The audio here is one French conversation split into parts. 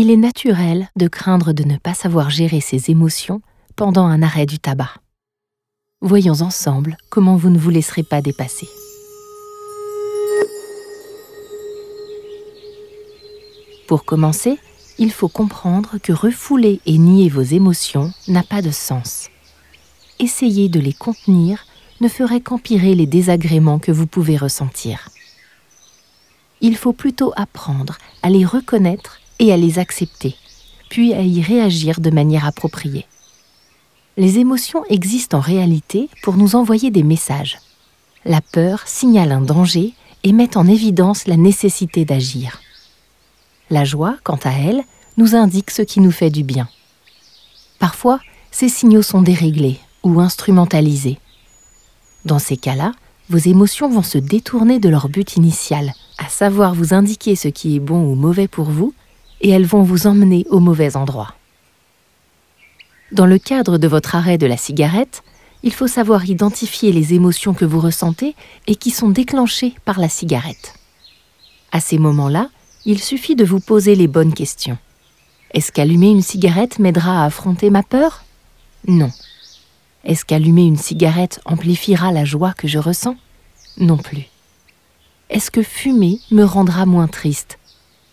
Il est naturel de craindre de ne pas savoir gérer ses émotions pendant un arrêt du tabac. Voyons ensemble comment vous ne vous laisserez pas dépasser. Pour commencer, il faut comprendre que refouler et nier vos émotions n'a pas de sens. Essayer de les contenir ne ferait qu'empirer les désagréments que vous pouvez ressentir. Il faut plutôt apprendre à les reconnaître et à les accepter, puis à y réagir de manière appropriée. Les émotions existent en réalité pour nous envoyer des messages. La peur signale un danger et met en évidence la nécessité d'agir. La joie, quant à elle, nous indique ce qui nous fait du bien. Parfois, ces signaux sont déréglés ou instrumentalisés. Dans ces cas-là, vos émotions vont se détourner de leur but initial, à savoir vous indiquer ce qui est bon ou mauvais pour vous, et elles vont vous emmener au mauvais endroit. Dans le cadre de votre arrêt de la cigarette, il faut savoir identifier les émotions que vous ressentez et qui sont déclenchées par la cigarette. À ces moments-là, il suffit de vous poser les bonnes questions. Est-ce qu'allumer une cigarette m'aidera à affronter ma peur? Non. Est-ce qu'allumer une cigarette amplifiera la joie que je ressens? Non plus. Est-ce que fumer me rendra moins triste?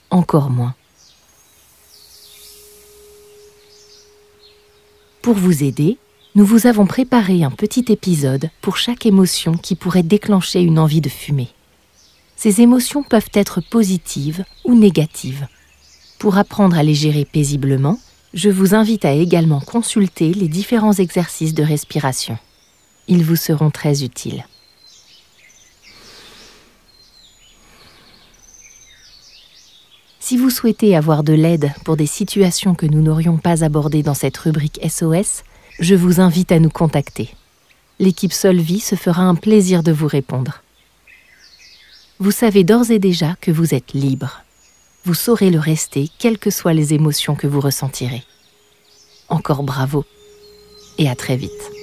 Encore moins. Pour vous aider, nous vous avons préparé un petit épisode pour chaque émotion qui pourrait déclencher une envie de fumer. Ces émotions peuvent être positives ou négatives. Pour apprendre à les gérer paisiblement, je vous invite à également consulter les différents exercices de respiration. Ils vous seront très utiles. Si vous souhaitez avoir de l'aide pour des situations que nous n'aurions pas abordées dans cette rubrique SOS, je vous invite à nous contacter. L'équipe Solvi se fera un plaisir de vous répondre. Vous savez d'ores et déjà que vous êtes libre vous saurez le rester, quelles que soient les émotions que vous ressentirez. Encore bravo et à très vite.